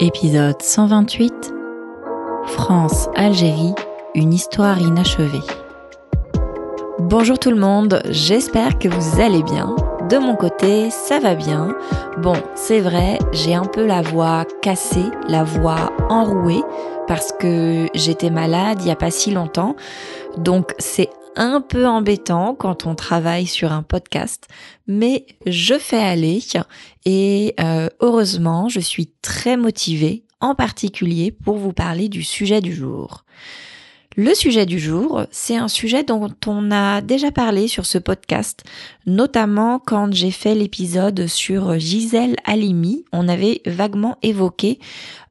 Épisode 128 France-Algérie, une histoire inachevée. Bonjour tout le monde, j'espère que vous allez bien. De mon côté, ça va bien. Bon, c'est vrai, j'ai un peu la voix cassée, la voix enrouée, parce que j'étais malade il n'y a pas si longtemps. Donc c'est un peu embêtant quand on travaille sur un podcast, mais je fais aller et euh, heureusement, je suis très motivée, en particulier pour vous parler du sujet du jour. Le sujet du jour, c'est un sujet dont on a déjà parlé sur ce podcast, notamment quand j'ai fait l'épisode sur Gisèle Halimi. On avait vaguement évoqué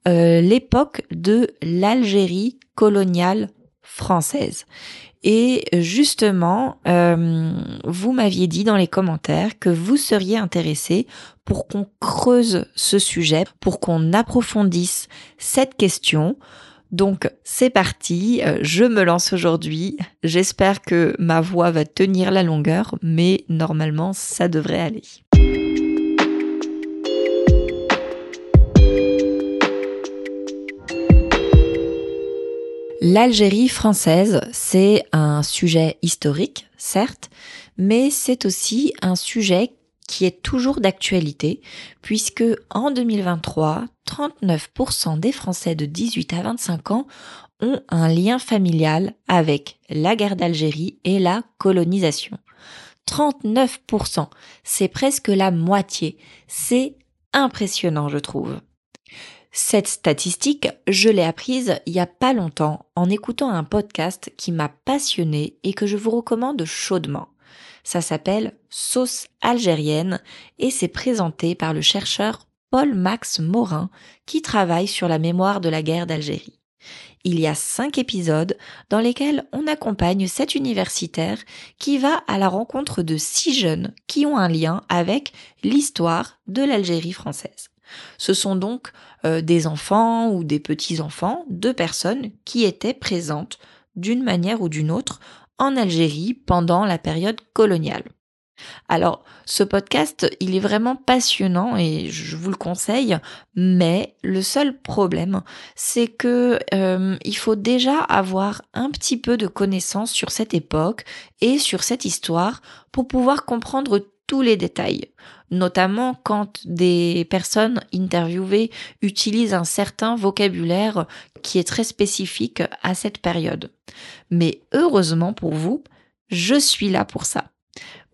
euh, l'époque de l'Algérie coloniale française. Et justement, euh, vous m'aviez dit dans les commentaires que vous seriez intéressé pour qu'on creuse ce sujet, pour qu'on approfondisse cette question. Donc c'est parti, euh, je me lance aujourd'hui. J'espère que ma voix va tenir la longueur, mais normalement ça devrait aller. L'Algérie française, c'est un sujet historique, certes, mais c'est aussi un sujet qui est toujours d'actualité, puisque en 2023, 39% des Français de 18 à 25 ans ont un lien familial avec la guerre d'Algérie et la colonisation. 39%, c'est presque la moitié. C'est impressionnant, je trouve. Cette statistique, je l'ai apprise il y a pas longtemps en écoutant un podcast qui m'a passionné et que je vous recommande chaudement. Ça s'appelle Sauce algérienne et c'est présenté par le chercheur Paul Max Morin qui travaille sur la mémoire de la guerre d'Algérie. Il y a cinq épisodes dans lesquels on accompagne cet universitaire qui va à la rencontre de six jeunes qui ont un lien avec l'histoire de l'Algérie française. Ce sont donc euh, des enfants ou des petits-enfants de personnes qui étaient présentes d'une manière ou d'une autre en Algérie pendant la période coloniale. Alors, ce podcast, il est vraiment passionnant et je vous le conseille, mais le seul problème, c'est que euh, il faut déjà avoir un petit peu de connaissances sur cette époque et sur cette histoire pour pouvoir comprendre les détails, notamment quand des personnes interviewées utilisent un certain vocabulaire qui est très spécifique à cette période. Mais heureusement pour vous, je suis là pour ça.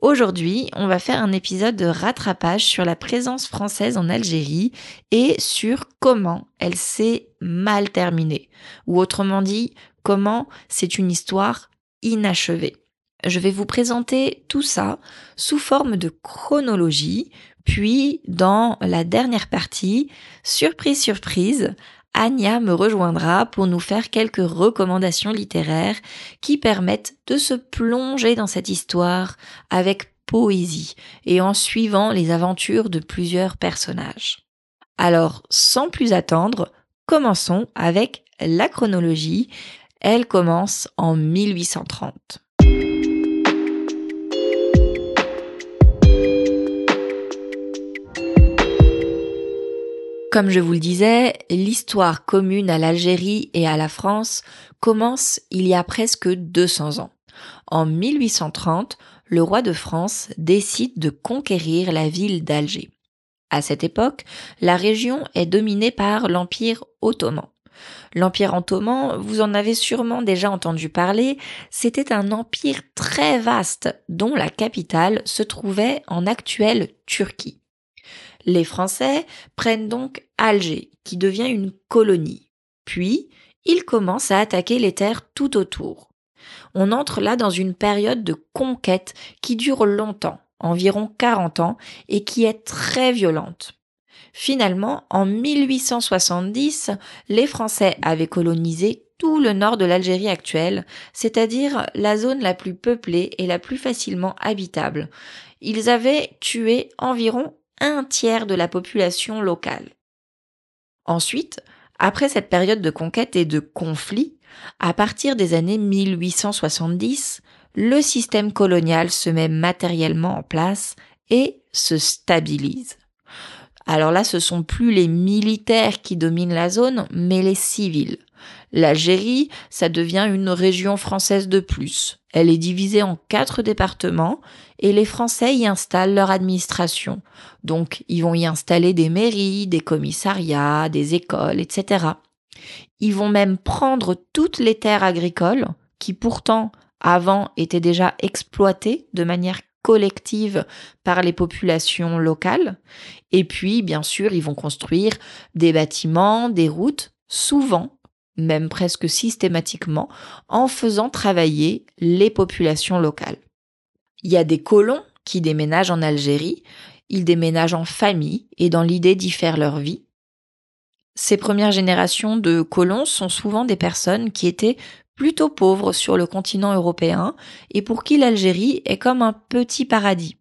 Aujourd'hui, on va faire un épisode de rattrapage sur la présence française en Algérie et sur comment elle s'est mal terminée, ou autrement dit, comment c'est une histoire inachevée. Je vais vous présenter tout ça sous forme de chronologie, puis dans la dernière partie, surprise surprise, Anya me rejoindra pour nous faire quelques recommandations littéraires qui permettent de se plonger dans cette histoire avec poésie et en suivant les aventures de plusieurs personnages. Alors, sans plus attendre, commençons avec la chronologie. Elle commence en 1830. Comme je vous le disais, l'histoire commune à l'Algérie et à la France commence il y a presque 200 ans. En 1830, le roi de France décide de conquérir la ville d'Alger. À cette époque, la région est dominée par l'Empire ottoman. L'Empire ottoman, vous en avez sûrement déjà entendu parler, c'était un empire très vaste dont la capitale se trouvait en actuelle Turquie. Les Français prennent donc Alger, qui devient une colonie. Puis, ils commencent à attaquer les terres tout autour. On entre là dans une période de conquête qui dure longtemps, environ 40 ans, et qui est très violente. Finalement, en 1870, les Français avaient colonisé tout le nord de l'Algérie actuelle, c'est-à-dire la zone la plus peuplée et la plus facilement habitable. Ils avaient tué environ un tiers de la population locale. Ensuite, après cette période de conquête et de conflit, à partir des années 1870, le système colonial se met matériellement en place et se stabilise. Alors là, ce sont plus les militaires qui dominent la zone, mais les civils. L'Algérie, ça devient une région française de plus. Elle est divisée en quatre départements et les Français y installent leur administration. Donc, ils vont y installer des mairies, des commissariats, des écoles, etc. Ils vont même prendre toutes les terres agricoles qui pourtant avant étaient déjà exploitées de manière collective par les populations locales. Et puis, bien sûr, ils vont construire des bâtiments, des routes, souvent même presque systématiquement, en faisant travailler les populations locales. Il y a des colons qui déménagent en Algérie, ils déménagent en famille et dans l'idée d'y faire leur vie. Ces premières générations de colons sont souvent des personnes qui étaient plutôt pauvres sur le continent européen et pour qui l'Algérie est comme un petit paradis.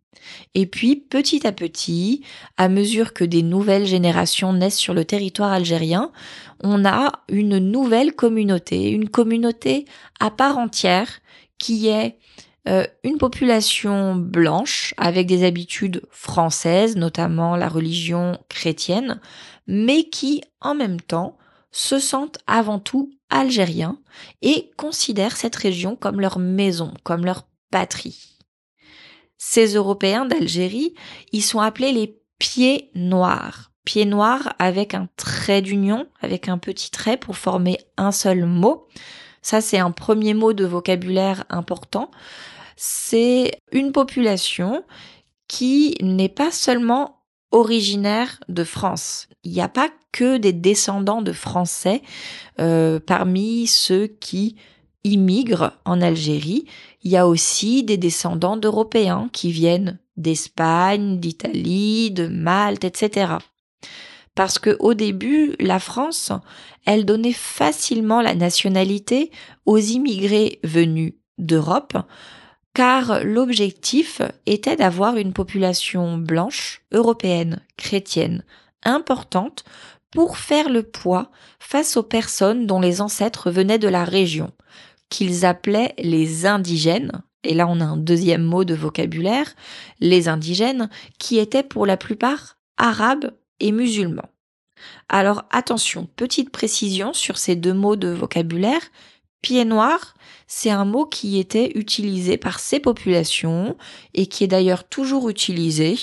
Et puis, petit à petit, à mesure que des nouvelles générations naissent sur le territoire algérien, on a une nouvelle communauté, une communauté à part entière qui est euh, une population blanche avec des habitudes françaises, notamment la religion chrétienne, mais qui en même temps se sentent avant tout algériens et considèrent cette région comme leur maison, comme leur patrie. Ces Européens d'Algérie, ils sont appelés les pieds noirs. Pieds noirs avec un trait d'union, avec un petit trait pour former un seul mot. Ça, c'est un premier mot de vocabulaire important. C'est une population qui n'est pas seulement originaire de France. Il n'y a pas que des descendants de Français euh, parmi ceux qui immigrent en Algérie il y a aussi des descendants d'Européens qui viennent d'Espagne, d'Italie, de Malte, etc. Parce que au début, la France, elle donnait facilement la nationalité aux immigrés venus d'Europe, car l'objectif était d'avoir une population blanche, européenne, chrétienne, importante pour faire le poids face aux personnes dont les ancêtres venaient de la région, qu'ils appelaient les indigènes, et là on a un deuxième mot de vocabulaire, les indigènes, qui étaient pour la plupart arabes et musulmans. Alors attention, petite précision sur ces deux mots de vocabulaire. Pied noir, c'est un mot qui était utilisé par ces populations et qui est d'ailleurs toujours utilisé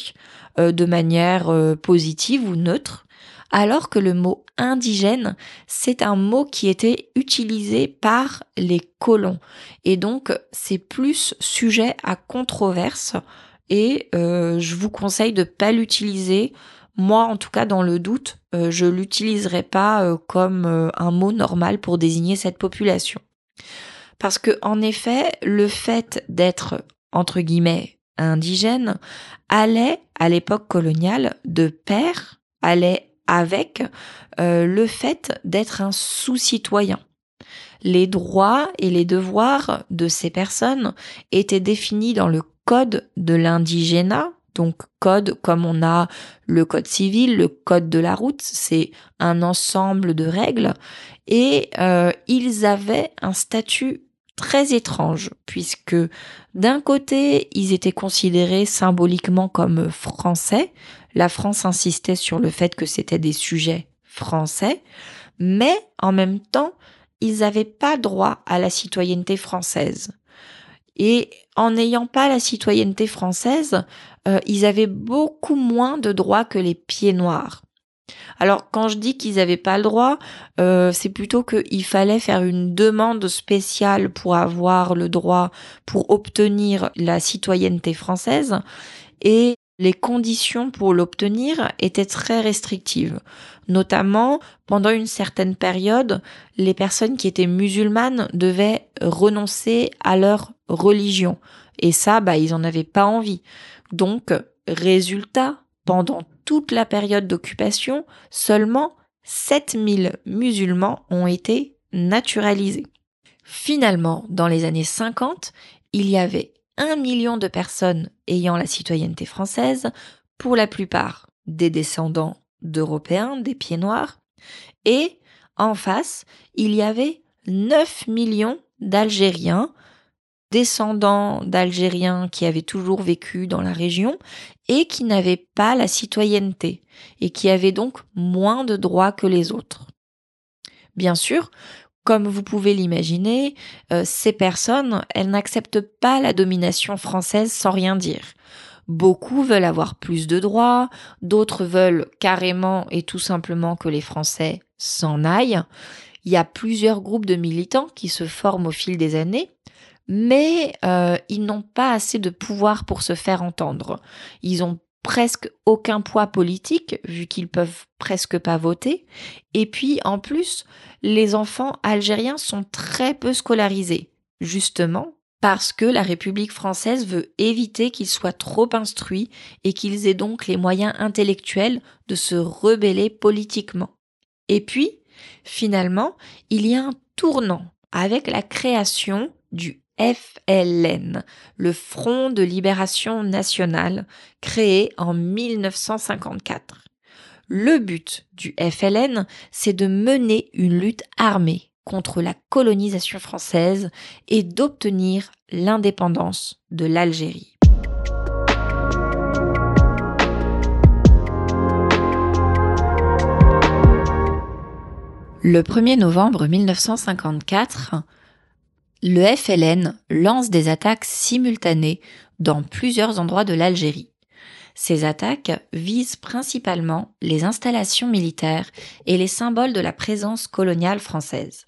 euh, de manière euh, positive ou neutre alors que le mot indigène, c'est un mot qui était utilisé par les colons. Et donc, c'est plus sujet à controverse et euh, je vous conseille de pas l'utiliser. Moi, en tout cas, dans le doute, je l'utiliserai pas comme un mot normal pour désigner cette population. Parce que, en effet, le fait d'être, entre guillemets, indigène allait, à l'époque coloniale, de pair, allait avec euh, le fait d'être un sous-citoyen. Les droits et les devoirs de ces personnes étaient définis dans le code de l'indigénat, donc code comme on a le code civil, le code de la route, c'est un ensemble de règles, et euh, ils avaient un statut très étrange, puisque d'un côté, ils étaient considérés symboliquement comme français, la France insistait sur le fait que c'était des sujets français, mais en même temps, ils n'avaient pas droit à la citoyenneté française. Et en n'ayant pas la citoyenneté française, euh, ils avaient beaucoup moins de droits que les pieds noirs. Alors quand je dis qu'ils n'avaient pas le droit, euh, c'est plutôt qu'il fallait faire une demande spéciale pour avoir le droit, pour obtenir la citoyenneté française. Et les conditions pour l'obtenir étaient très restrictives. Notamment, pendant une certaine période, les personnes qui étaient musulmanes devaient renoncer à leur religion. Et ça, bah, ils en avaient pas envie. Donc, résultat, pendant toute la période d'occupation, seulement 7000 musulmans ont été naturalisés. Finalement, dans les années 50, il y avait un million de personnes ayant la citoyenneté française, pour la plupart des descendants d'Européens, des pieds noirs, et en face, il y avait 9 millions d'Algériens descendants d'Algériens qui avaient toujours vécu dans la région et qui n'avaient pas la citoyenneté et qui avaient donc moins de droits que les autres. Bien sûr, comme vous pouvez l'imaginer, euh, ces personnes, elles n'acceptent pas la domination française sans rien dire. Beaucoup veulent avoir plus de droits, d'autres veulent carrément et tout simplement que les Français s'en aillent. Il y a plusieurs groupes de militants qui se forment au fil des années, mais euh, ils n'ont pas assez de pouvoir pour se faire entendre. Ils ont presque aucun poids politique vu qu'ils peuvent presque pas voter. Et puis en plus, les enfants algériens sont très peu scolarisés, justement parce que la République française veut éviter qu'ils soient trop instruits et qu'ils aient donc les moyens intellectuels de se rebeller politiquement. Et puis, finalement, il y a un tournant avec la création du FLN, le Front de libération nationale, créé en 1954. Le but du FLN, c'est de mener une lutte armée contre la colonisation française et d'obtenir l'indépendance de l'Algérie. Le 1er novembre 1954, le FLN lance des attaques simultanées dans plusieurs endroits de l'Algérie. Ces attaques visent principalement les installations militaires et les symboles de la présence coloniale française.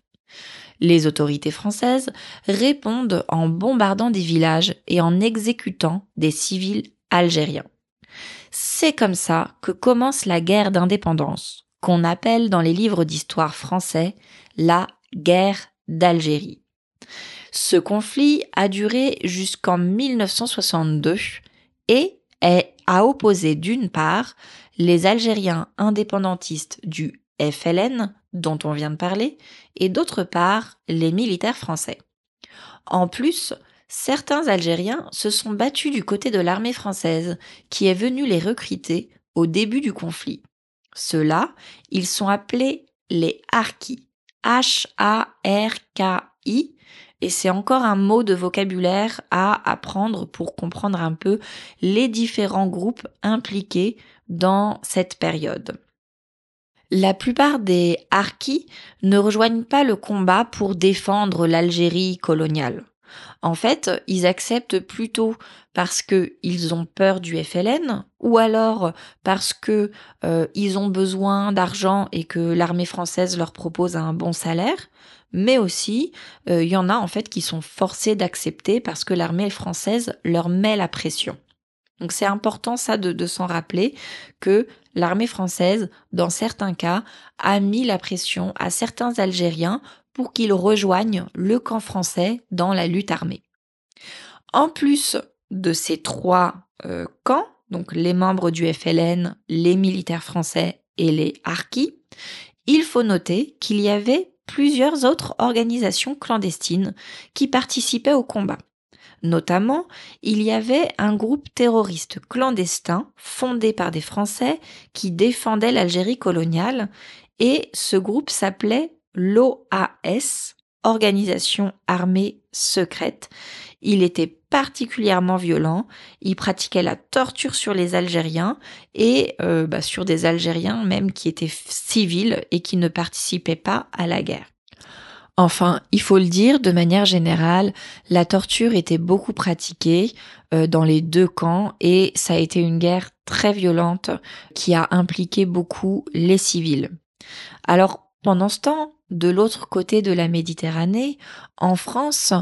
Les autorités françaises répondent en bombardant des villages et en exécutant des civils algériens. C'est comme ça que commence la guerre d'indépendance, qu'on appelle dans les livres d'histoire français la guerre d'Algérie. Ce conflit a duré jusqu'en 1962 et à opposer d'une part les Algériens indépendantistes du FLN, dont on vient de parler, et d'autre part les militaires français. En plus, certains Algériens se sont battus du côté de l'armée française, qui est venue les recruter au début du conflit. Ceux-là, ils sont appelés les Harkis. H-A-R-K-I, et c'est encore un mot de vocabulaire à apprendre pour comprendre un peu les différents groupes impliqués dans cette période. La plupart des Harkis ne rejoignent pas le combat pour défendre l'Algérie coloniale. En fait, ils acceptent plutôt parce qu'ils ont peur du FLN ou alors parce que euh, ont besoin d'argent et que l'armée française leur propose un bon salaire, mais aussi euh, il y en a en fait qui sont forcés d'accepter parce que l'armée française leur met la pression. Donc c'est important ça de, s'en rappeler que l'armée française, dans certains cas, a mis la pression à certains Algériens pour qu'ils rejoignent le camp français dans la lutte armée. En plus de ces trois euh, camps, donc les membres du FLN, les militaires français et les harkis, il faut noter qu'il y avait plusieurs autres organisations clandestines qui participaient au combat. Notamment, il y avait un groupe terroriste clandestin fondé par des Français qui défendaient l'Algérie coloniale et ce groupe s'appelait l'OAS, Organisation armée secrète. Il était particulièrement violent, il pratiquait la torture sur les Algériens et euh, bah, sur des Algériens même qui étaient civils et qui ne participaient pas à la guerre. Enfin, il faut le dire, de manière générale, la torture était beaucoup pratiquée euh, dans les deux camps et ça a été une guerre très violente qui a impliqué beaucoup les civils. Alors, pendant ce temps, de l'autre côté de la Méditerranée, en France,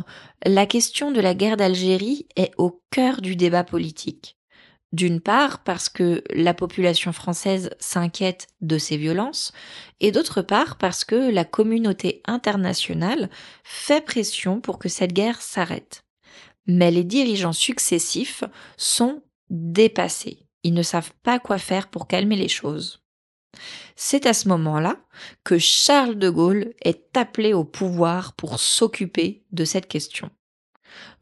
la question de la guerre d'Algérie est au cœur du débat politique. D'une part parce que la population française s'inquiète de ces violences, et d'autre part parce que la communauté internationale fait pression pour que cette guerre s'arrête. Mais les dirigeants successifs sont dépassés. Ils ne savent pas quoi faire pour calmer les choses. C'est à ce moment-là que Charles de Gaulle est appelé au pouvoir pour s'occuper de cette question.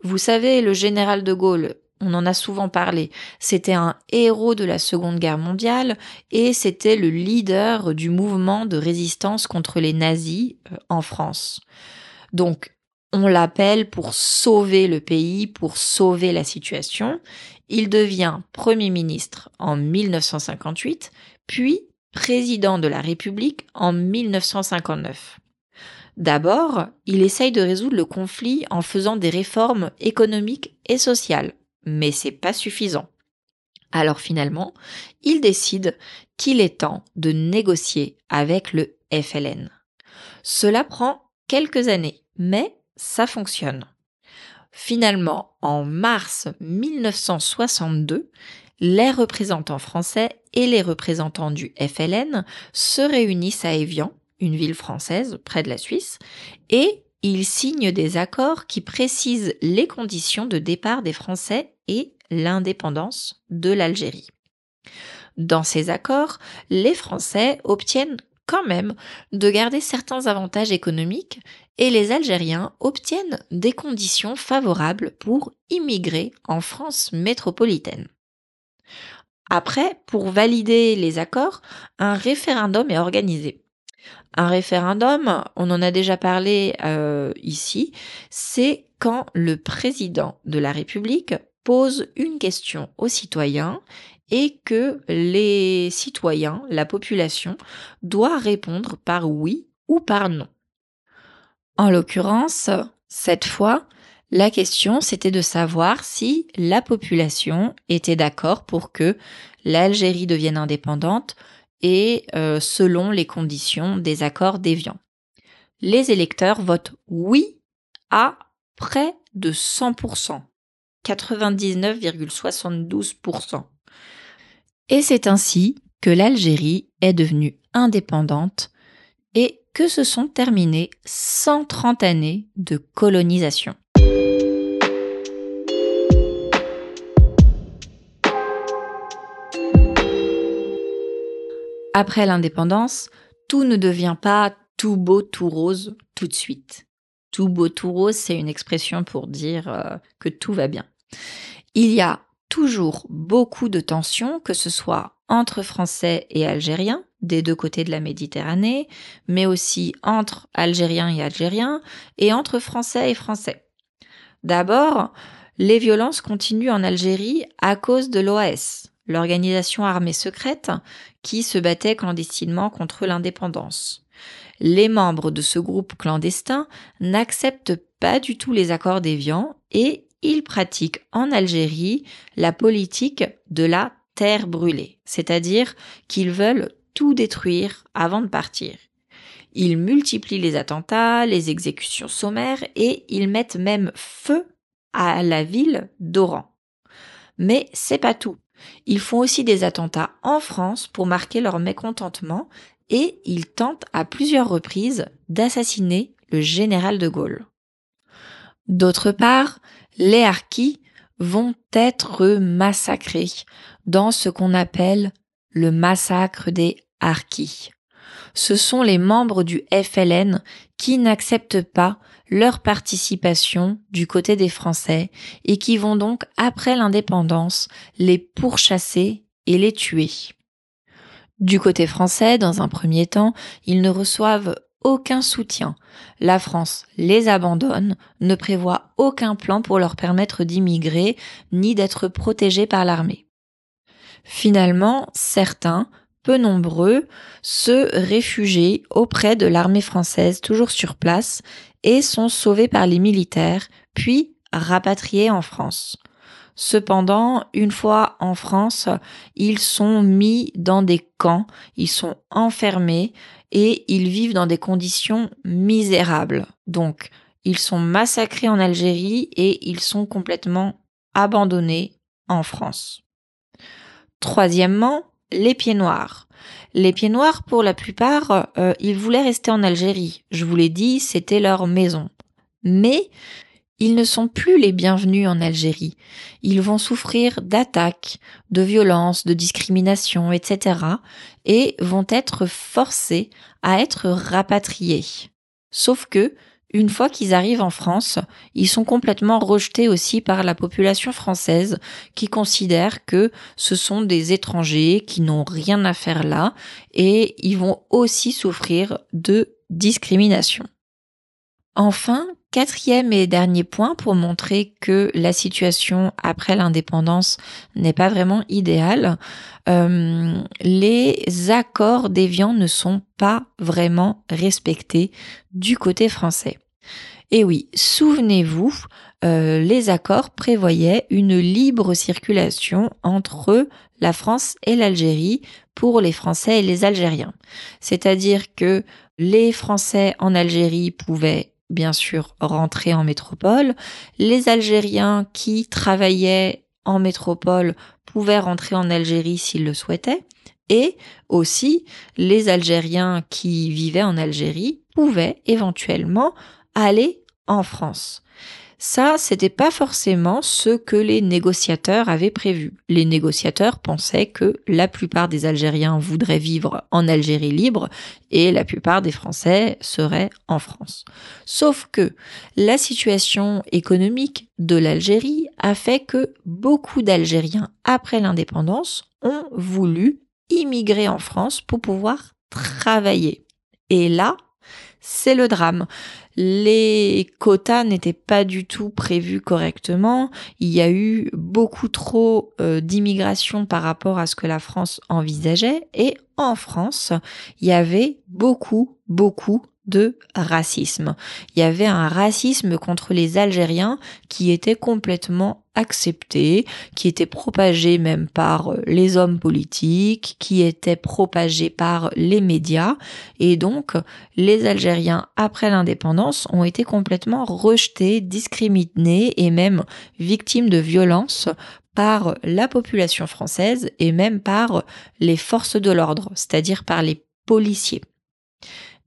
Vous savez, le général de Gaulle on en a souvent parlé. C'était un héros de la Seconde Guerre mondiale et c'était le leader du mouvement de résistance contre les nazis euh, en France. Donc, On l'appelle pour sauver le pays, pour sauver la situation. Il devient Premier ministre en 1958, puis président de la République en 1959. D'abord, il essaye de résoudre le conflit en faisant des réformes économiques et sociales, mais c'est pas suffisant. Alors finalement, il décide qu'il est temps de négocier avec le FLN. Cela prend quelques années, mais ça fonctionne. Finalement, en mars 1962, les représentants français et les représentants du FLN se réunissent à Évian, une ville française près de la Suisse, et ils signent des accords qui précisent les conditions de départ des Français et l'indépendance de l'Algérie. Dans ces accords, les Français obtiennent quand même de garder certains avantages économiques et les Algériens obtiennent des conditions favorables pour immigrer en France métropolitaine. Après, pour valider les accords, un référendum est organisé. Un référendum, on en a déjà parlé euh, ici, c'est quand le président de la République pose une question aux citoyens et que les citoyens, la population, doit répondre par oui ou par non. En l'occurrence, cette fois, la question c'était de savoir si la population était d'accord pour que l'Algérie devienne indépendante et euh, selon les conditions des accords d'Évian. Les électeurs votent oui à près de 100%. 99,72%. Et c'est ainsi que l'Algérie est devenue indépendante et que se sont terminées 130 années de colonisation. Après l'indépendance, tout ne devient pas tout beau, tout rose tout de suite. Tout beau, tout rose, c'est une expression pour dire euh, que tout va bien. Il y a toujours beaucoup de tensions, que ce soit entre Français et Algériens, des deux côtés de la Méditerranée, mais aussi entre Algériens et Algériens, et entre Français et Français. D'abord, les violences continuent en Algérie à cause de l'OAS, l'organisation armée secrète qui se battait clandestinement contre l'indépendance. Les membres de ce groupe clandestin n'acceptent pas du tout les accords d'Évian et ils pratiquent en Algérie la politique de la terre brûlée, c'est-à-dire qu'ils veulent tout détruire avant de partir. Ils multiplient les attentats, les exécutions sommaires et ils mettent même feu à la ville d'Oran. Mais c'est pas tout. Ils font aussi des attentats en France pour marquer leur mécontentement et ils tentent à plusieurs reprises d'assassiner le général de Gaulle. D'autre part, les harkis vont être massacrés dans ce qu'on appelle le massacre des harkis. Ce sont les membres du FLN qui n'acceptent pas leur participation du côté des Français et qui vont donc, après l'indépendance, les pourchasser et les tuer. Du côté français, dans un premier temps, ils ne reçoivent aucun soutien. La France les abandonne, ne prévoit aucun plan pour leur permettre d'immigrer ni d'être protégés par l'armée. Finalement, certains, peu nombreux, se réfugient auprès de l'armée française toujours sur place et sont sauvés par les militaires, puis rapatriés en France. Cependant, une fois en France, ils sont mis dans des camps, ils sont enfermés et ils vivent dans des conditions misérables. Donc, ils sont massacrés en Algérie et ils sont complètement abandonnés en France. Troisièmement, les pieds noirs. Les pieds noirs, pour la plupart, euh, ils voulaient rester en Algérie. Je vous l'ai dit, c'était leur maison. Mais ils ne sont plus les bienvenus en Algérie. Ils vont souffrir d'attaques, de violences, de discriminations, etc. et vont être forcés à être rapatriés. Sauf que, une fois qu'ils arrivent en France, ils sont complètement rejetés aussi par la population française qui considère que ce sont des étrangers qui n'ont rien à faire là et ils vont aussi souffrir de discrimination. Enfin, Quatrième et dernier point pour montrer que la situation après l'indépendance n'est pas vraiment idéale, euh, les accords d'Évian ne sont pas vraiment respectés du côté français. Et oui, souvenez-vous, euh, les accords prévoyaient une libre circulation entre la France et l'Algérie pour les Français et les Algériens. C'est-à-dire que les Français en Algérie pouvaient bien sûr rentrer en métropole. Les Algériens qui travaillaient en métropole pouvaient rentrer en Algérie s'ils le souhaitaient. Et aussi, les Algériens qui vivaient en Algérie pouvaient éventuellement aller en France. Ça, c'était pas forcément ce que les négociateurs avaient prévu. Les négociateurs pensaient que la plupart des Algériens voudraient vivre en Algérie libre et la plupart des Français seraient en France. Sauf que la situation économique de l'Algérie a fait que beaucoup d'Algériens, après l'indépendance, ont voulu immigrer en France pour pouvoir travailler. Et là, c'est le drame. Les quotas n'étaient pas du tout prévus correctement. Il y a eu beaucoup trop euh, d'immigration par rapport à ce que la France envisageait. Et en France, il y avait beaucoup, beaucoup de racisme. Il y avait un racisme contre les Algériens qui était complètement accepté, qui était propagé même par euh, les hommes politiques, qui était propagé par les médias. Et donc, les Algériens, après l'indépendance, ont été complètement rejetés, discriminés et même victimes de violences par la population française et même par les forces de l'ordre, c'est-à-dire par les policiers.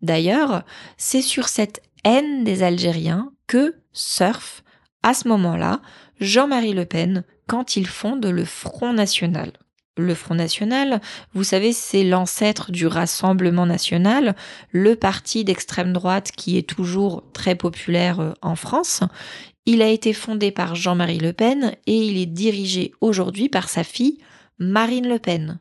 D'ailleurs, c'est sur cette haine des Algériens que surfe, à ce moment-là, Jean-Marie Le Pen quand il fonde le Front National. Le Front National, vous savez, c'est l'ancêtre du Rassemblement national, le parti d'extrême droite qui est toujours très populaire euh, en France. Il a été fondé par Jean-Marie Le Pen et il est dirigé aujourd'hui par sa fille, Marine Le Pen.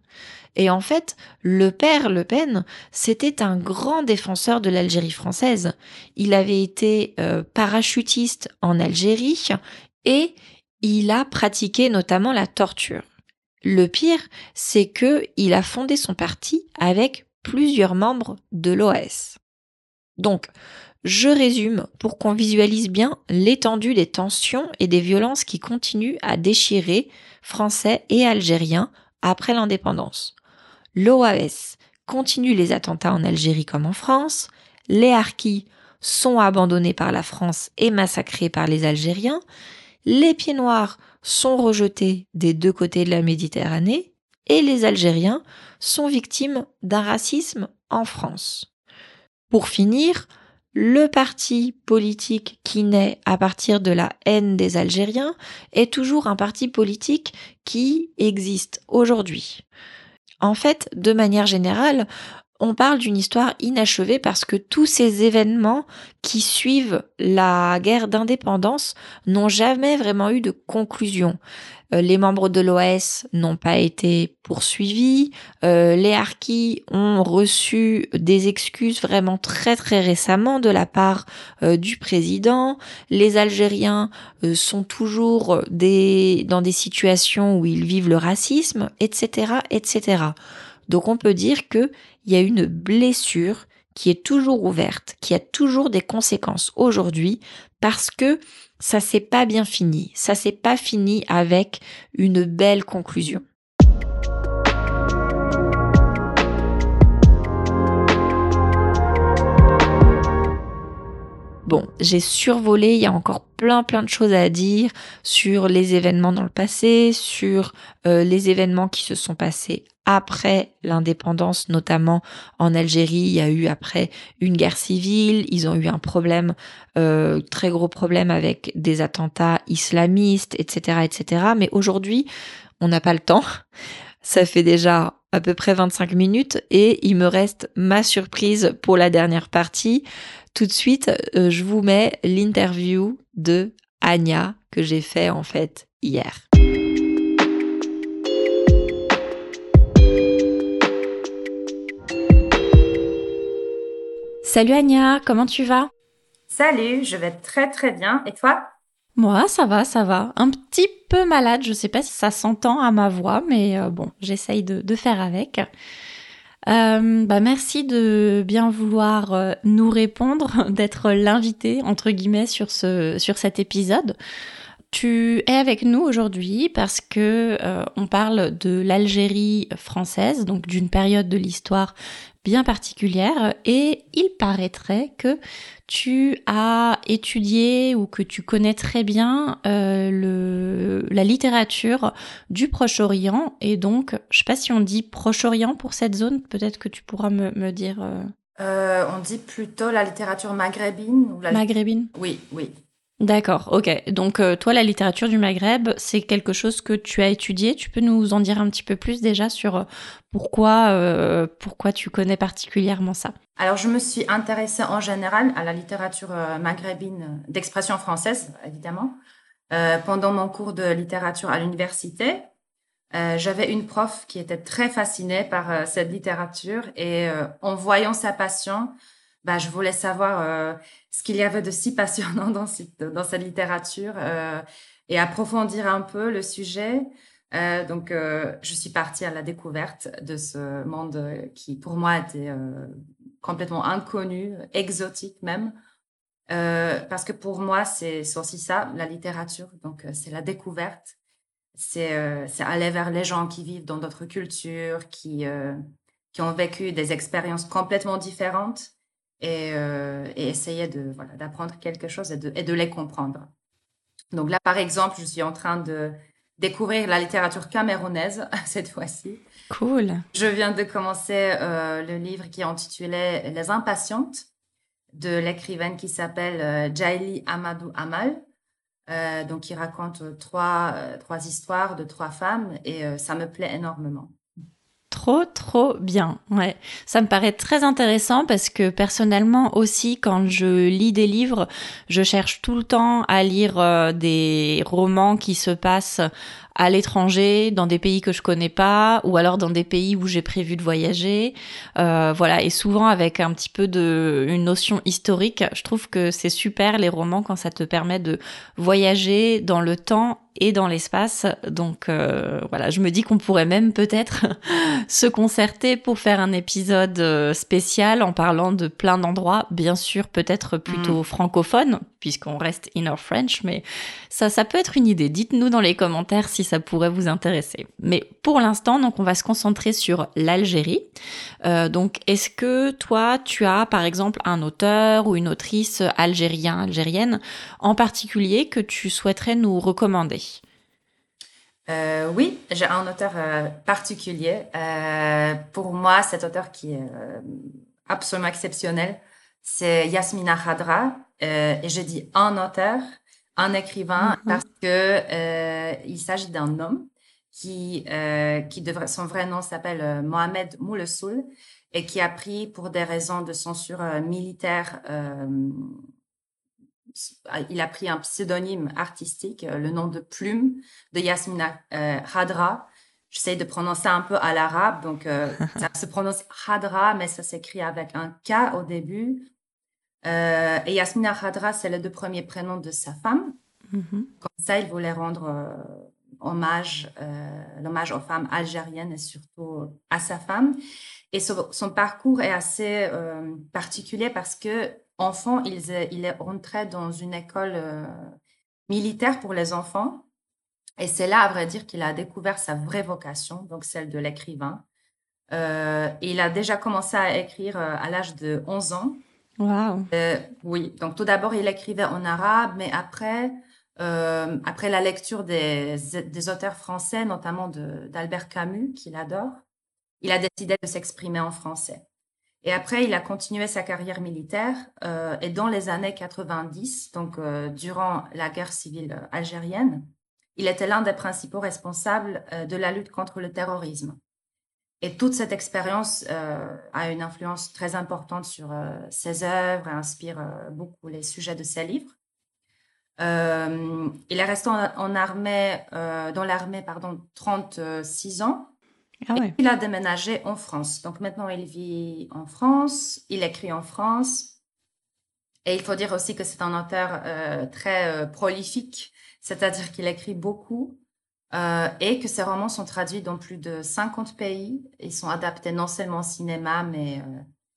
Et en fait, le père Le Pen, c'était un grand défenseur de l'Algérie française. Il avait été euh, parachutiste en Algérie et il a pratiqué notamment la torture. Le pire, c'est que il a fondé son parti avec plusieurs membres de l'OAS. Donc, je résume pour qu'on visualise bien l'étendue des tensions et des violences qui continuent à déchirer Français et Algériens après l'indépendance l'OAS continue les attentats en Algérie comme en France, les harkis sont abandonnés par la France et massacrés par les Algériens, les pieds noirs sont rejetés des deux côtés de la Méditerranée, et les Algériens sont victimes d'un racisme en France. Pour finir, le parti politique qui naît à partir de la haine des Algériens est toujours un parti politique qui existe aujourd'hui. En fait, de manière générale, on parle d'une histoire inachevée parce que tous ces événements qui suivent la guerre d'indépendance n'ont jamais vraiment eu de conclusion. Euh, les membres de l'OAS n'ont pas été poursuivis, euh, les harkis ont reçu des excuses vraiment très très récemment de la part euh, du président, les Algériens sont toujours dans des situations où ils vivent le racisme, etc., etc. Donc on peut dire qu'il y a une blessure qui est toujours ouverte, qui a toujours des conséquences aujourd'hui parce que ça s'est pas bien fini, ça s'est pas fini avec une belle conclusion. Bon, j'ai survolé, il y a encore plein plein de choses à dire sur les événements dans le passé, sur euh, les événements qui se sont passés après l'indépendance, notamment en Algérie, il y a eu après une guerre civile, ils ont eu un problème, euh, très gros problème avec des attentats islamistes, etc., etc. Mais aujourd'hui, on n'a pas le temps. Ça fait déjà à peu près 25 minutes et il me reste ma surprise pour la dernière partie. Tout de suite, euh, je vous mets l'interview de Anya que j'ai fait en fait hier. Salut Anya, comment tu vas? Salut, je vais très très bien. Et toi? Moi, ça va, ça va. Un petit peu malade, je sais pas si ça s'entend à ma voix, mais euh, bon, j'essaye de, faire avec. Euh, bah merci de bien vouloir euh, nous répondre, d'être l'invité entre guillemets sur ce sur cet épisode. Tu es avec nous aujourd'hui parce que on parle de l'Algérie française, donc d'une période de l'histoire bien particulière et il paraîtrait que tu as étudié ou que tu connais très bien euh, le, la littérature du Proche-Orient et donc je sais pas si on dit Proche-Orient pour cette zone, peut-être que tu pourras me, me dire. Euh... Euh, on dit plutôt la littérature maghrébine ou la... Maghrébine. Oui, oui. D'accord, ok. Donc euh, toi, la littérature du Maghreb, c'est quelque chose que tu as étudié. Tu peux nous en dire un petit peu plus déjà sur euh, pourquoi, euh, pourquoi tu connais particulièrement ça? Alors je me suis intéressée en général à la littérature maghrébine d'expression française, évidemment. pendant mon cours de littérature à l'université, j'avais une prof qui était très fascinée par cette littérature et en voyant sa passion, bah, je voulais savoir euh, ce qu'il y avait de si passionnant dans dans cette littérature euh, et approfondir un peu le sujet. Euh, donc, je suis partie à la découverte de ce monde qui, pour moi, était complètement inconnu, exotique même. parce que pour moi, c'est aussi ça, la littérature. Donc, c'est la découverte. C'est aller vers les gens qui vivent dans d'autres cultures, qui, qui ont vécu des expériences complètement différentes et, euh, et essayer de voilà d'apprendre quelque chose et de, et de les comprendre. Donc là, par exemple, je suis en train de découvrir la littérature camerounaise cette fois-ci. Cool. Je viens de commencer euh, le livre qui est intitulé Les Impatientes de l'écrivaine qui s'appelle euh, Jaili Amadou Amal. Euh, donc, il raconte trois, euh, trois histoires de trois femmes et euh, ça me plaît énormément. Trop, trop bien. Ouais. Ça me paraît très intéressant parce que personnellement aussi, quand je lis des livres, je cherche tout le temps à lire euh, des romans qui se passent à l'étranger, dans des pays que je connais pas, ou alors dans des pays où j'ai prévu de voyager. Euh, voilà, et souvent avec un petit peu de une notion historique. Je trouve que c'est super les romans quand ça te permet de voyager dans le temps et dans l'espace. Donc euh, voilà, je me dis qu'on pourrait même peut-être se concerter pour faire un épisode euh, spécial en parlant de plein d'endroits, bien sûr peut-être plutôt mm. francophone, puisqu'on reste in our French, mais ça, ça peut être une idée. Dites-nous dans les commentaires si ça pourrait vous intéresser. Mais pour l'instant, donc on va se concentrer sur l'Algérie. Euh, donc est-ce que toi, tu as par exemple un auteur ou une autrice algérien, algérienne en particulier que tu souhaiterais nous recommander? Euh, oui, j'ai un auteur euh, particulier. Pour moi, cet auteur qui est absolument exceptionnel, c'est Yasmina Khadra. Euh, et je dis un auteur, un écrivain, mm-hmm. parce que il s'agit d'un homme qui, qui devrait, son vrai nom s'appelle Mohamed Moulessoul et qui a pris pour des raisons de censure militaire il a pris un pseudonyme artistique, euh, le nom de Plume de Yasmina euh, Hadra. J'essaie de prononcer un peu à l'arabe, donc euh, ça se prononce Hadra, mais ça s'écrit avec un K au début. Euh, et Yasmina Hadra, c'est les deux premiers prénoms de sa femme. Mm-hmm. Comme ça, il voulait rendre hommage, l'hommage aux femmes algériennes et surtout à sa femme. Et son, son parcours est assez particulier parce que enfant, il, il est rentré dans une école euh, militaire pour les enfants. Et c'est là, à vrai dire, qu'il a découvert sa vraie vocation, donc celle de l'écrivain. Euh, il a déjà commencé à écrire euh, à l'âge de 11 ans. Wow. oui, donc tout d'abord, il écrivait en arabe, mais après, après la lecture des, des auteurs français, notamment d'Albert Camus, qu'il adore, il a décidé de s'exprimer en français. Et après, il a continué sa carrière militaire euh, et dans les années 90, donc euh, durant la guerre civile algérienne, il était l'un des principaux responsables euh, de la lutte contre le terrorisme. Et toute cette expérience euh, a une influence très importante sur euh, ses œuvres et inspire beaucoup les sujets de ses livres. il est resté en, en armée, dans l'armée pardon 36 ans ah il a déménagé en France. Donc maintenant, il vit en France, il écrit en France. Et il faut dire aussi que c'est un auteur euh, très euh, prolifique, c'est-à-dire qu'il écrit beaucoup euh, et que ses romans sont traduits dans plus de 50 pays. Ils sont adaptés non seulement au cinéma, mais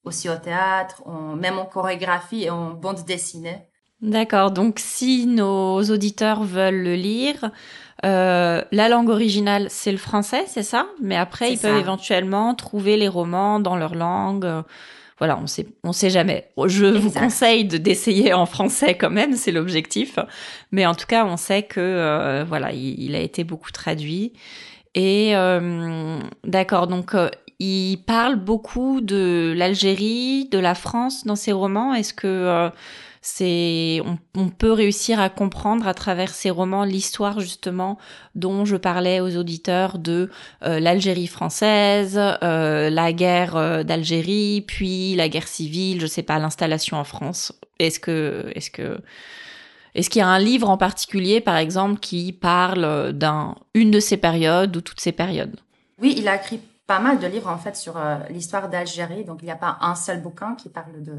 aussi au théâtre, même en chorégraphie et en bande dessinée. D'accord, donc si nos auditeurs veulent le lire, la langue originale, c'est le français, c'est ça? Mais après, ils peuvent éventuellement trouver les romans dans leur langue voilà, on sait, on sait jamais. Je vous conseille d'essayer en français quand même, c'est l'objectif. Mais en tout cas, on sait que euh, voilà, il, a été beaucoup traduit. Et euh, d'accord, donc euh, il parle beaucoup de l'Algérie, de la France dans ses romans. Est-ce que on, peut réussir à comprendre à travers ces romans l'histoire justement dont je parlais aux auditeurs de euh, l'Algérie française, euh, la guerre euh, d'Algérie, puis la guerre civile, je sais pas, l'installation en France. Est-ce que est-ce que est-ce qu'il y a un livre en particulier, par exemple, qui parle d'un une de ces périodes ou toutes ces périodes? Oui, il a écrit pas mal de livres en fait sur l'histoire d'Algérie. Donc il n'y a pas un seul bouquin qui parle de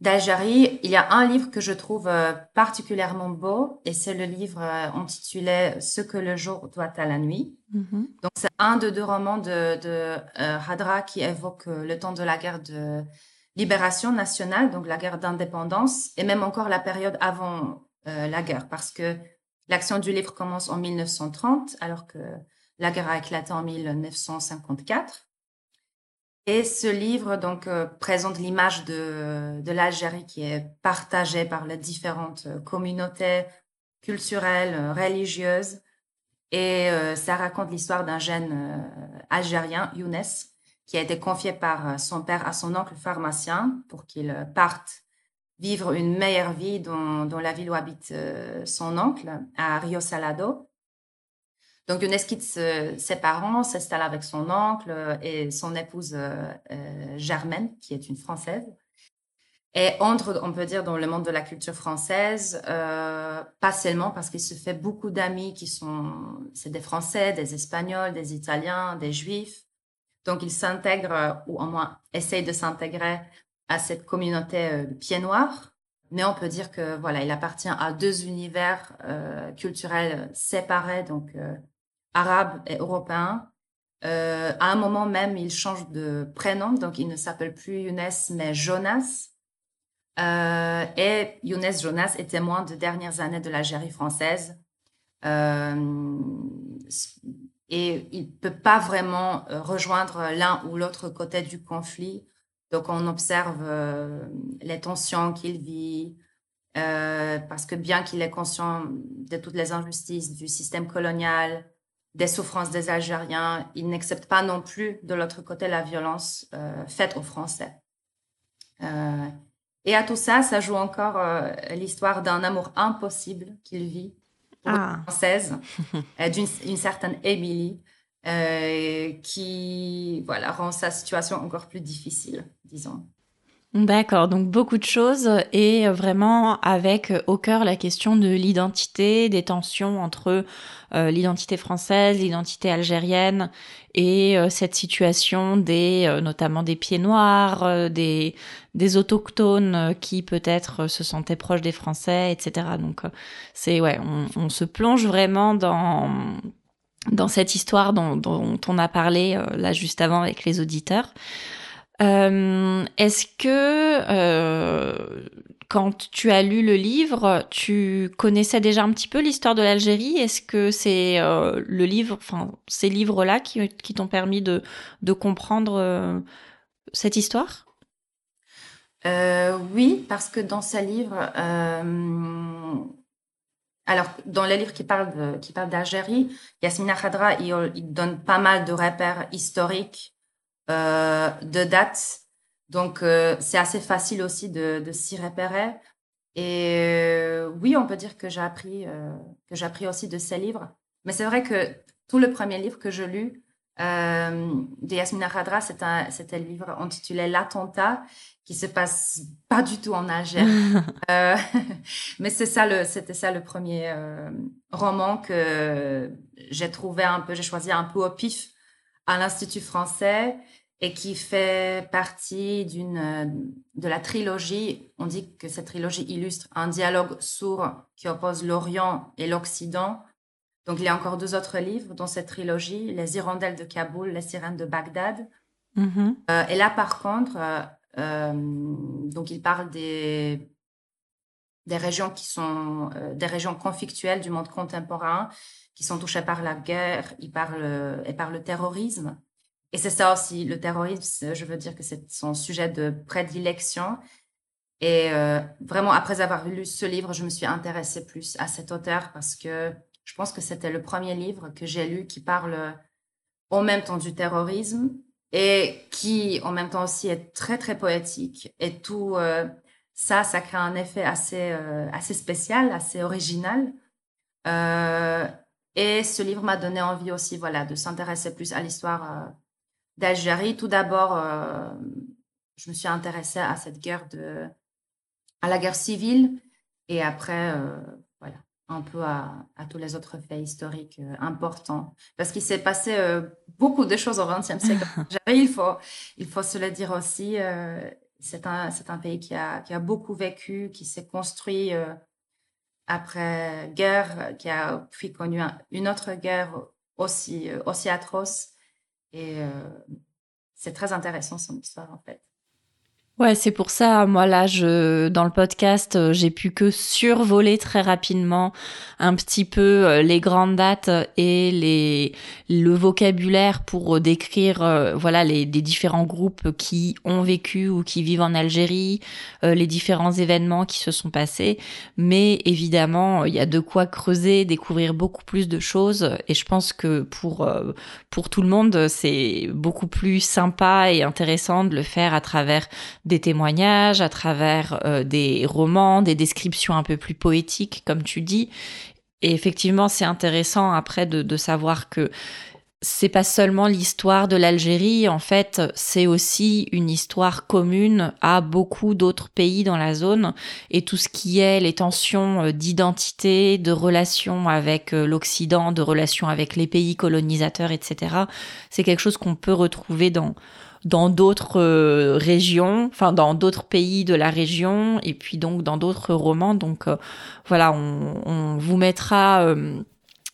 d'Algérie, il y a un livre que je trouve euh, particulièrement beau et c'est le livre euh, intitulé Ce que le jour doit à la nuit. Mm-hmm. Donc c'est un de deux romans de, de euh, Hadra qui évoque le temps de la guerre de libération nationale, donc la guerre d'indépendance et même encore la période avant la guerre parce que l'action du livre commence en 1930 alors que la guerre a éclaté en 1954. Et ce livre donc euh, présente l'image de, l'Algérie qui est partagée par les différentes euh, communautés culturelles, euh, religieuses. Et ça raconte l'histoire d'un jeune algérien, Younes, qui a été confié par son père à son oncle pharmacien pour qu'il parte vivre une meilleure vie dans la ville où habite son oncle, à Rio Salado. Donc, Younes quitte ses parents, s'installe avec son oncle euh, et son épouse euh, euh, Germaine, qui est une Française. Et entre, on peut dire, dans le monde de la culture française, pas seulement parce qu'il se fait beaucoup d'amis qui sont, c'est des Français, des Espagnols, des Italiens, des Juifs. Donc, il s'intègre, ou au moins essaye de s'intégrer à cette communauté de pieds noirs. Mais on peut dire que voilà, il appartient à deux univers culturels séparés, donc arabe et européen. Euh, à un moment même, il change de prénom, donc il ne s'appelle plus Younes, mais Jonas. Euh, et Younes Jonas est témoin des dernières années de l'Algérie française. Euh, et il ne peut pas vraiment rejoindre l'un ou l'autre côté du conflit. Donc on observe les tensions qu'il vit, parce que bien qu'il est conscient de toutes les injustices du système colonial, des souffrances des Algériens. Ils n'acceptent pas non plus de l'autre côté la violence euh, faite aux Français. Euh, et à tout ça, ça joue encore euh, l'histoire d'un amour impossible qu'il vit pour une ah. Française, d'une certaine Émilie, qui voilà, rend sa situation encore plus difficile, disons. D'accord, donc beaucoup de choses et vraiment avec au cœur la question de l'identité, des tensions entre euh, l'identité française, l'identité algérienne et euh, cette situation des euh, notamment des pieds noirs, des autochtones qui peut-être se sentaient proches des Français, etc. Donc c'est ouais, on, se plonge vraiment dans cette histoire dont on a parlé là juste avant avec les auditeurs. Euh, Est-ce que euh, quand tu as lu le livre, tu connaissais déjà un petit peu l'histoire de l'Algérie? Est-ce que c'est euh, le livre, enfin ces livres-là qui, t'ont permis de, de comprendre euh, cette histoire? Euh, Oui, parce que dans ce livre, alors dans les livres qui parlent qui parlent d'Algérie, Yasmina Khadra il, il donne pas mal de repères historiques de date. Donc, euh, c'est assez facile aussi de, de s'y repérer. Et euh, oui, on peut dire que j'ai appris, que j'ai appris aussi de ces livres. Mais c'est vrai que tout le premier livre que je lus de Yasmina Khadra, c'était le livre intitulé L'attentat, qui se passe pas du tout en Algérie. mais c'est ça le, c'était ça le premier roman que j'ai trouvé un peu, j'ai choisi un peu au pif à l'Institut français et qui fait partie d'une de la trilogie. On dit que cette trilogie illustre un dialogue sourd qui oppose l'Orient et l'Occident. Donc il y a encore deux autres livres dans cette trilogie Les hirondelles de Kaboul, Les sirènes de Bagdad. Mm-hmm. Euh, et là, par contre, euh, euh, donc il parle des des régions qui sont des régions conflictuelles du monde contemporain, qui sont touchées par la guerre et par le, et par le terrorisme. Et c'est ça aussi, le terrorisme, je veux dire que c'est son sujet de prédilection. Et euh, vraiment, après avoir lu ce livre, je me suis intéressée plus à cet auteur parce que je pense que c'était le premier livre que j'ai lu qui parle en même temps du terrorisme et qui en même temps aussi est très très poétique. Et tout euh, ça, ça crée un effet assez, euh, assez spécial, assez original. et ce livre m'a donné envie aussi voilà, de s'intéresser plus à l'histoire d'Algérie. Tout d'abord, euh, je me suis intéressée à cette guerre de, à la guerre civile, et après, euh, voilà, un peu à, tous les autres faits historiques euh, importants, parce qu'il s'est passé beaucoup de choses au XXe siècle. il faut, il faut se le dire aussi. c'est un, c'est un pays qui a, qui a beaucoup vécu, qui s'est construit après guerre, qui a puis connu une autre guerre aussi, aussi atroce. Et euh, c'est très intéressant son histoire en fait. Ouais, c'est pour ça, moi là, je, dans le podcast, euh, j'ai pu que survoler très rapidement un petit peu euh, les grandes dates et les le vocabulaire pour euh, décrire, voilà, les, différents groupes qui ont vécu ou qui vivent en Algérie, les différents événements qui se sont passés. Mais évidemment, il y a de quoi creuser, découvrir beaucoup plus de choses. Et je pense que pour pour tout le monde, c'est beaucoup plus sympa et intéressant de le faire à travers des témoignages, à travers euh, des romans, des descriptions un peu plus poétiques, comme tu dis. Et effectivement, c'est intéressant après de, savoir que c'est pas seulement l'histoire de l'Algérie, en fait, c'est aussi une histoire commune à beaucoup d'autres pays dans la zone et tout ce qui est les tensions euh, d'identité, de relations avec euh, l'Occident, de relations avec les pays colonisateurs, etc. C'est quelque chose qu'on peut retrouver dans dans d'autres euh, régions, enfin dans d'autres pays de la région, et puis donc dans d'autres romans. Donc euh, voilà, on, vous mettra euh,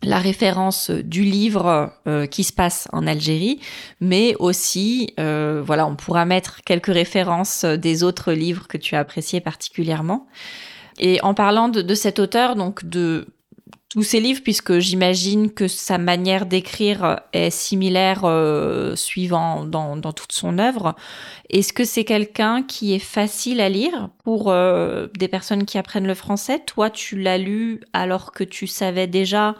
la référence du livre qui se passe en Algérie, mais aussi, voilà, on pourra mettre quelques références des autres livres que tu as appréciés particulièrement. Et en parlant de, de cet auteur, donc de tous ses livres, puisque j'imagine que sa manière d'écrire est similaire euh, suivant dans, toute son œuvre. Est-ce que c'est quelqu'un qui est facile à lire pour euh, des personnes qui apprennent le français? Toi, tu l'as lu alors que tu savais déjà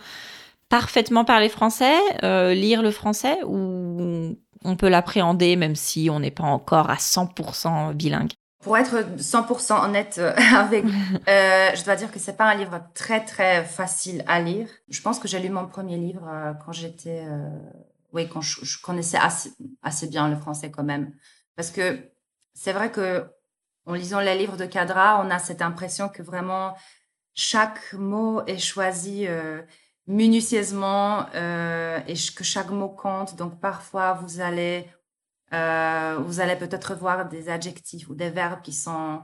parfaitement parler français, euh, lire le français, ou on peut l'appréhender même si on n'est pas encore à 100% bilingue? Pour être 100% honnête euh, avec, euh, je dois dire que c'est pas un livre très très facile à lire. Je pense que j'ai lu mon premier livre euh, quand j'étais, euh, oui, quand je, connaissais assez, bien le français quand même, parce que c'est vrai que en lisant les livres de Cadra, on a cette impression que vraiment chaque mot est choisi minutieusement et que chaque mot compte. Donc parfois vous allez euh, vous allez peut-être voir des adjectifs ou des verbes qui sont,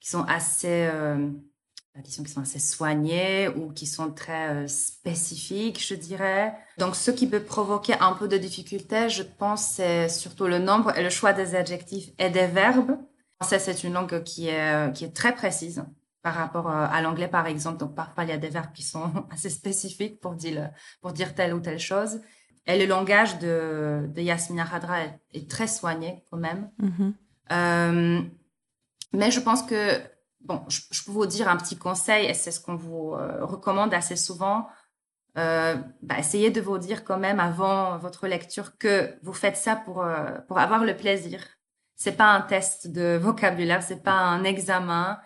qui sont assez, euh, qui sont assez soignés ou qui sont très euh, spécifiques, je dirais. Donc, ce qui peut provoquer un peu de difficulté, je pense, c'est surtout le nombre et le choix des adjectifs et des verbes. Ça, c'est une langue qui est, qui est très précise par rapport à l'anglais, par exemple. Donc, parfois, il y a des verbes qui sont assez spécifiques pour dire, pour dire telle ou telle chose. Et le langage de, de Yasmina Khadra est, très soigné quand même. Mm-hmm. Euh, mais je pense que, bon, je, peux vous dire un petit conseil, et c'est ce qu'on vous euh, recommande assez souvent. Euh, bah, essayez de vous dire quand même avant votre lecture que vous faites ça pour, pour avoir le plaisir. C'est pas un test de vocabulaire, c'est pas un examen.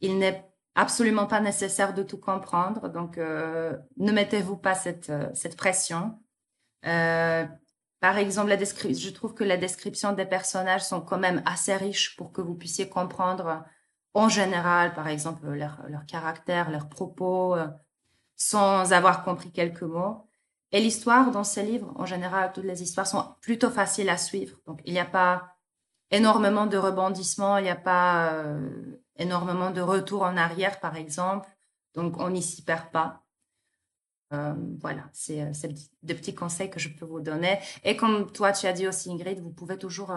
Il n'est absolument pas nécessaire de tout comprendre. Donc, ne mettez-vous pas cette, cette pression. Euh, par exemple, je trouve que la description des personnages sont quand même assez riches pour que vous puissiez comprendre en général, par exemple, leur, leur caractère, leurs propos, euh, sans avoir compris quelques mots. Et l'histoire dans ces livres, en général, toutes les histoires sont plutôt faciles à suivre. Donc, il n'y a pas énormément de rebondissements, il n'y a pas euh, énormément de retours en arrière, par exemple. Donc, on n'y s'y perd pas. Euh, voilà, c'est des petits conseils que je peux vous donner. Et comme toi, tu as dit aussi, Ingrid, vous pouvez toujours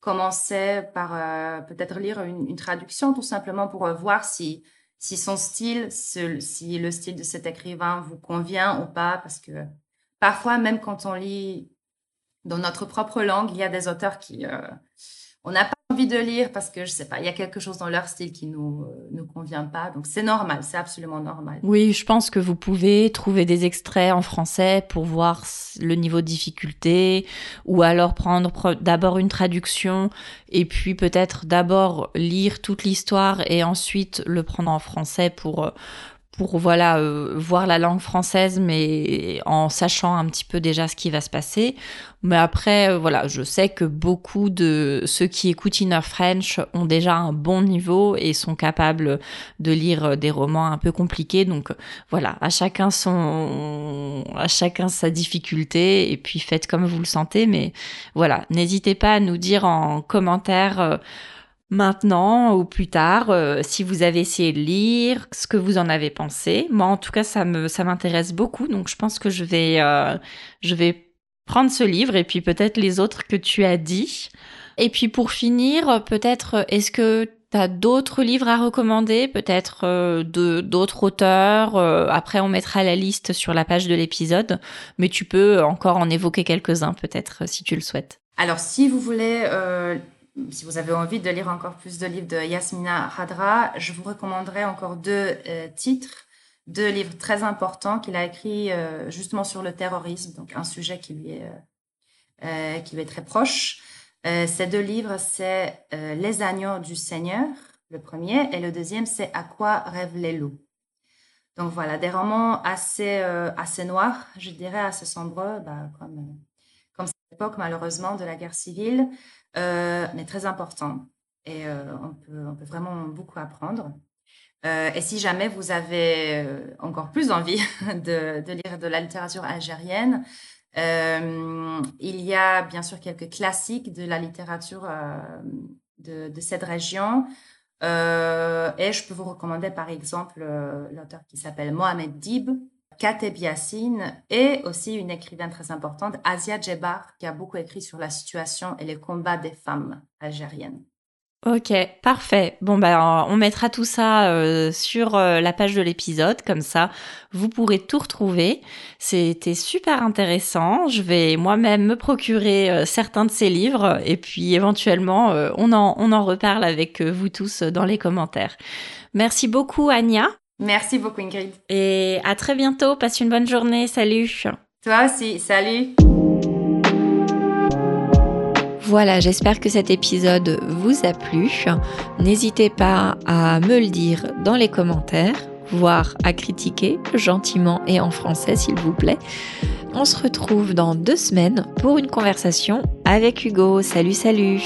commencer par peut-être lire une, traduction, tout simplement pour voir si si son style, si le style de cet écrivain vous convient ou pas, parce que parfois, même quand on lit dans notre propre langue, il y a des auteurs qui, euh, on n'a envie de lire parce que, je sais pas, il y a quelque chose dans leur style qui nous, euh, nous convient pas. Donc, c'est normal, c'est absolument normal. Oui, je pense que vous pouvez trouver des extraits en français pour voir le niveau de difficulté ou alors prendre d'abord une traduction et puis peut-être d'abord lire toute l'histoire et ensuite le prendre en français pour, pour voilà euh, voir la langue française mais en sachant un petit peu déjà ce qui va se passer. Mais après euh, voilà je sais que beaucoup de ceux qui écoutent Inner French ont déjà un bon niveau et sont capables de lire des romans un peu compliqués. Donc voilà à chacun son à chacun sa difficulté et puis faites comme vous le sentez. Mais voilà n'hésitez pas à nous dire en commentaire euh, maintenant ou plus tard, euh, si vous avez essayé de lire, ce que vous en avez pensé. Moi, en tout cas, ça me ça m'intéresse beaucoup, donc je pense que je vais euh, je vais prendre ce livre et puis peut-être les autres que tu as dit. Et puis pour finir, peut-être est-ce que tu as d'autres livres à recommander, peut-être euh, d'autres auteurs? après, on mettra la liste sur la page de l'épisode, mais tu peux encore en évoquer quelques-uns, peut-être, si tu le souhaites. Alors, si vous voulez si vous avez envie de lire encore plus de livres de Yasmina Hadra, je vous recommanderais encore deux euh, titres, deux livres très importants qu'il a écrits euh, justement sur le terrorisme, donc un sujet qui lui est, euh, qui lui est très proche. ces deux livres, c'est Les agneaux du Seigneur, le premier, et le deuxième, c'est À quoi rêvent les loups. Donc voilà, des romans assez, assez noirs, je dirais, assez sombres, bah, comme, comme cette époque malheureusement de la guerre civile, mais très important. Et euh, on, peut, vraiment beaucoup apprendre. Euh, et si jamais vous avez encore plus envie de, lire de la littérature algérienne, il y a bien sûr quelques classiques de la littérature de, cette région. et je peux vous recommander par exemple l'auteur qui s'appelle Mohamed Dib, Kateb Yassine et aussi une écrivaine très importante, Asia Djebar, qui a beaucoup écrit sur la situation et les combats des femmes algériennes. Ok, parfait. Bon bah on mettra tout ça euh, sur euh, la page de l'épisode, comme ça vous pourrez tout retrouver. C'était super intéressant. Je vais moi-même me procurer euh, certains de ces livres et puis éventuellement on en on en reparle avec vous tous dans les commentaires. Merci beaucoup Anya. Merci beaucoup Ingrid. Et à très bientôt. Passe une bonne journée. Salut. Toi aussi. Salut. Voilà, j'espère que cet épisode vous a plu. N'hésitez pas à me le dire dans les commentaires, voire à critiquer gentiment et en français s'il vous plaît. On se retrouve dans deux semaines pour une conversation avec Hugo. Salut, salut